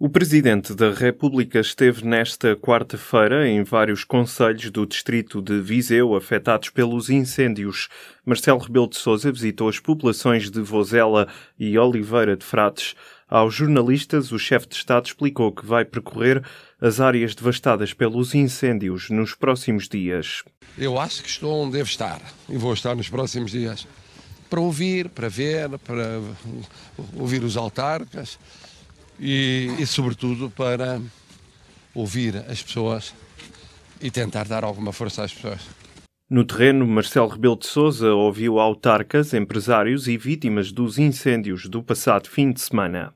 O Presidente da República esteve nesta quarta-feira em vários conselhos do distrito de Viseu afetados pelos incêndios. Marcelo Rebelo de Sousa visitou as populações de Vozela e Oliveira de Frates. Aos jornalistas, o chefe de Estado explicou que vai percorrer as áreas devastadas pelos incêndios nos próximos dias. Eu acho que estou onde devo estar e vou estar nos próximos dias para ouvir, para ver, para ouvir os autarcas e, e, sobretudo, para ouvir as pessoas e tentar dar alguma força às pessoas. No terreno, Marcelo Rebelo de Sousa ouviu autarcas, empresários e vítimas dos incêndios do passado fim de semana.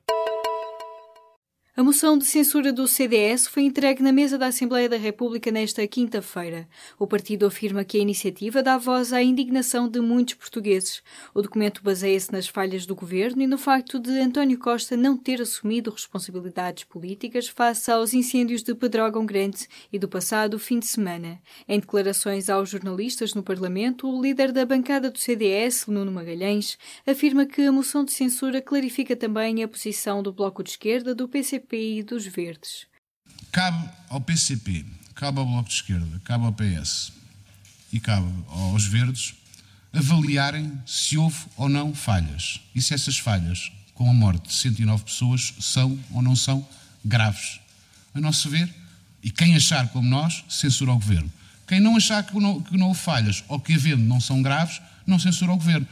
A moção de censura do CDS foi entregue na mesa da Assembleia da República nesta quinta-feira. O partido afirma que a iniciativa dá voz à indignação de muitos portugueses. O documento baseia-se nas falhas do governo e no facto de António Costa não ter assumido responsabilidades políticas face aos incêndios de Pedrógão Grande e do passado fim de semana. Em declarações aos jornalistas no Parlamento, o líder da bancada do CDS, Nuno Magalhães, afirma que a moção de censura clarifica também a posição do Bloco de Esquerda, do PCP PCP e dos Verdes. Cabe ao PCP, cabe ao Bloco de Esquerda, cabe ao PS e cabe aos Verdes avaliarem se houve ou não falhas e se essas falhas, com a morte de 109 pessoas, são ou não são graves. A nosso ver, e quem achar como nós, censura o Governo. Quem não achar que não, que não houve falhas ou que havendo não são graves, não censura o Governo.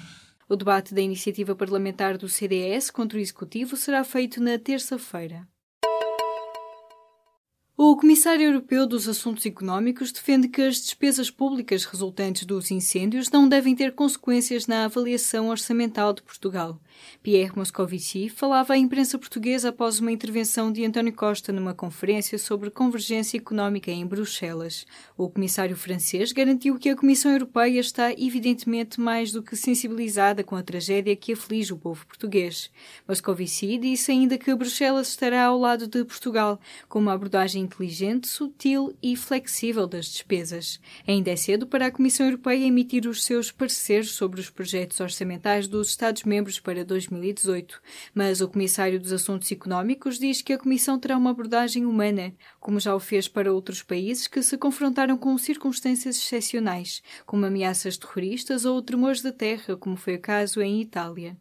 O debate da iniciativa parlamentar do CDS contra o Executivo será feito na terça-feira. O Comissário Europeu dos Assuntos Económicos defende que as despesas públicas resultantes dos incêndios não devem ter consequências na avaliação orçamental de Portugal. Pierre Moscovici falava à imprensa portuguesa após uma intervenção de António Costa numa conferência sobre convergência económica em Bruxelas. O comissário francês garantiu que a Comissão Europeia está evidentemente mais do que sensibilizada com a tragédia que aflige o povo português. Moscovici disse ainda que Bruxelas estará ao lado de Portugal, com uma abordagem inteligente, sutil e flexível das despesas. Ainda é cedo para a Comissão Europeia emitir os seus pareceres sobre os projetos orçamentais dos Estados-membros para 2018, mas o Comissário dos Assuntos Económicos diz que a Comissão terá uma abordagem humana, como já o fez para outros países que se confrontaram com circunstâncias excepcionais, como ameaças terroristas ou tremores da terra, como foi o caso em Itália.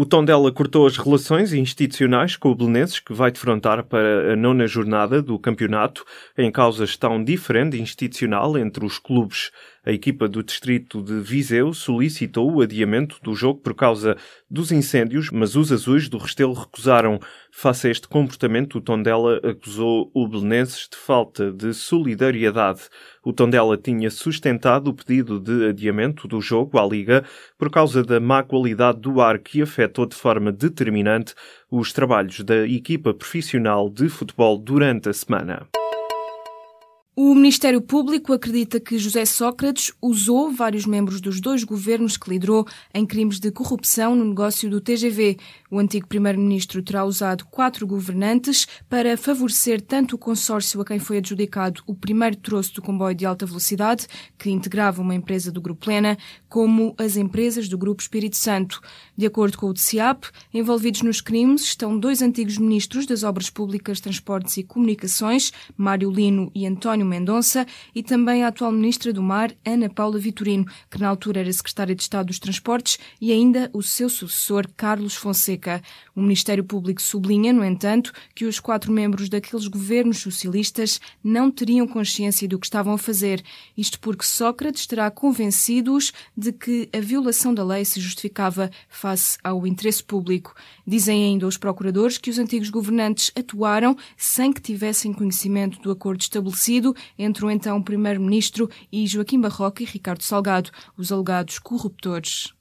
O Tondela cortou as relações institucionais com o Belenenses, que vai defrontar para a nona jornada do campeonato. Em causa um diferente institucional entre os clubes. A equipa do distrito de Viseu solicitou o adiamento do jogo por causa dos incêndios, mas os azuis do Restelo recusaram. Face a este comportamento, o Tondela acusou o Belenenses de falta de solidariedade. O Tondela tinha sustentado o pedido de adiamento do jogo à Liga por causa da má qualidade do ar que afetou de forma determinante os trabalhos da equipa profissional de futebol durante a semana. O Ministério Público acredita que José Sócrates usou vários membros dos dois governos que liderou em crimes de corrupção no negócio do TGV. O antigo primeiro-ministro terá usado quatro governantes para favorecer tanto o consórcio a quem foi adjudicado o primeiro troço do comboio de alta velocidade, que integrava uma empresa do Grupo Plena, como as empresas do Grupo Espírito Santo. De acordo com o DCAP, envolvidos nos crimes estão dois antigos ministros das Obras Públicas, Transportes e Comunicações, Mário Lino e António Mendonça, e também a atual Ministra do Mar, Ana Paula Vitorino, que na altura era Secretária de Estado dos Transportes, e ainda o seu sucessor, Carlos Fonseca. O Ministério Público sublinha, no entanto, que os quatro membros daqueles governos socialistas não teriam consciência do que estavam a fazer. Isto porque Sócrates terá convencido-os de que a violação da lei se justificava face ao interesse público. Dizem ainda os procuradores que os antigos governantes atuaram sem que tivessem conhecimento do acordo estabelecido entre o então Primeiro-Ministro e Joaquim Barroca e Ricardo Salgado, os alegados corruptores.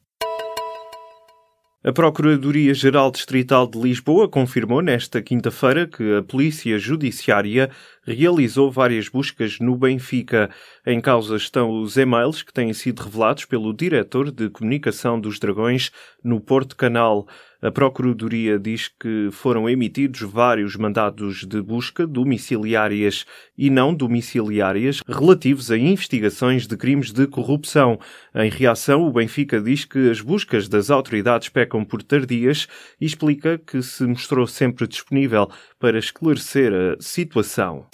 A Procuradoria-Geral Distrital de Lisboa confirmou nesta quinta-feira que a Polícia Judiciária realizou várias buscas no Benfica. Em causa estão os e-mails que têm sido revelados pelo diretor de comunicação dos Dragões no Porto Canal. A Procuradoria diz que foram emitidos vários mandados de busca domiciliárias e não domiciliárias relativos a investigações de crimes de corrupção. Em reação, o Benfica diz que as buscas das autoridades pecam por tardias e explica que se mostrou sempre disponível para esclarecer a situação.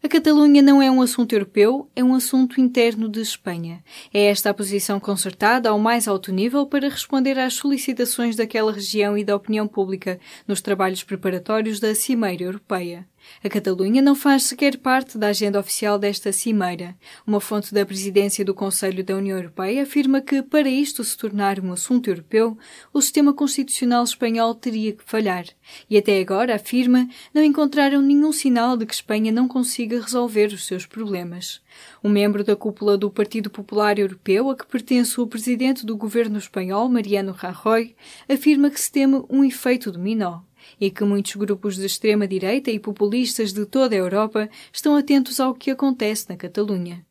A Catalunha não é um assunto europeu, é um assunto interno de Espanha. É esta a posição concertada ao mais alto nível para responder às solicitações daquela região e da opinião pública nos trabalhos preparatórios da Cimeira Europeia. A Catalunha não faz sequer parte da agenda oficial desta cimeira. Uma fonte da presidência do Conselho da União Europeia afirma que, para isto se tornar um assunto europeu, o sistema constitucional espanhol teria que falhar. E até agora, afirma, não encontraram nenhum sinal de que Espanha não consiga resolver os seus problemas. Um membro da cúpula do Partido Popular Europeu, a que pertence o presidente do governo espanhol, Mariano Rajoy, afirma que se teme um efeito dominó e que muitos grupos de extrema-direita e populistas de toda a Europa estão atentos ao que acontece na Catalunha.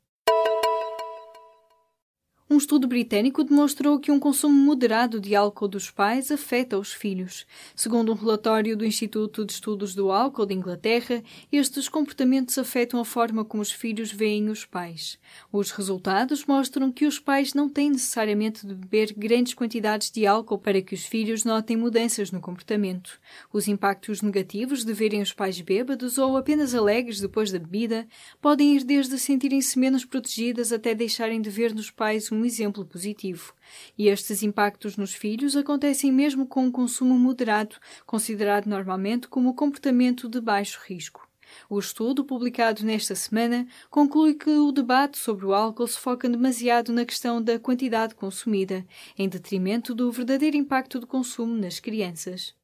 Um estudo britânico demonstrou que um consumo moderado de álcool dos pais afeta os filhos. Segundo um relatório do Instituto de Estudos do Álcool de Inglaterra, estes comportamentos afetam a forma como os filhos veem os pais. Os resultados mostram que os pais não têm necessariamente de beber grandes quantidades de álcool para que os filhos notem mudanças no comportamento. Os impactos negativos de verem os pais bêbados ou apenas alegres depois da bebida podem ir desde sentirem-se menos protegidas até deixarem de ver nos pais um exemplo positivo. E estes impactos nos filhos acontecem mesmo com um consumo moderado, considerado normalmente como comportamento de baixo risco. O estudo, publicado nesta semana, conclui que o debate sobre o álcool se foca demasiado na questão da quantidade consumida, em detrimento do verdadeiro impacto do consumo nas crianças.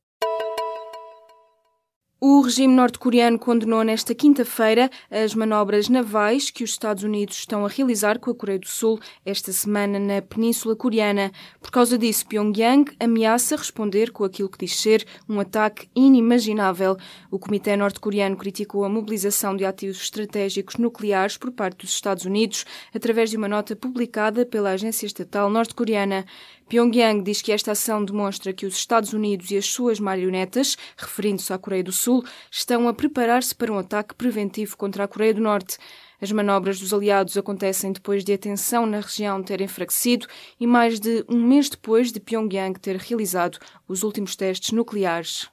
O regime norte-coreano condenou nesta quinta-feira as manobras navais que os Estados Unidos estão a realizar com a Coreia do Sul esta semana na Península Coreana. Por causa disso, Pyongyang ameaça responder com aquilo que diz ser um ataque inimaginável. O Comitê norte-coreano criticou a mobilização de ativos estratégicos nucleares por parte dos Estados Unidos através de uma nota publicada pela agência estatal norte-coreana. Pyongyang diz que esta ação demonstra que os Estados Unidos e as suas marionetas, referindo-se à Coreia do Sul, estão a preparar-se para um ataque preventivo contra a Coreia do Norte. As manobras dos aliados acontecem depois de a tensão na região ter enfraquecido e mais de um mês depois de Pyongyang ter realizado os últimos testes nucleares.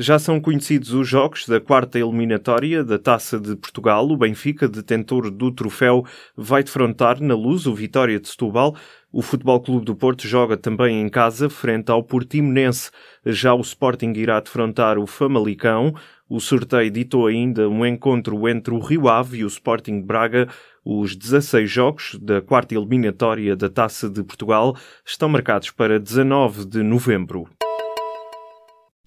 Já são conhecidos os jogos da quarta eliminatória da Taça de Portugal. O Benfica, detentor do troféu, vai defrontar na luz o Vitória de Setúbal. O Futebol Clube do Porto joga também em casa frente ao Portimonense. Já o Sporting irá defrontar o Famalicão. O sorteio ditou ainda um encontro entre o Rio Ave e o Sporting Braga. Os 16 jogos da quarta eliminatória da Taça de Portugal estão marcados para 19 de novembro.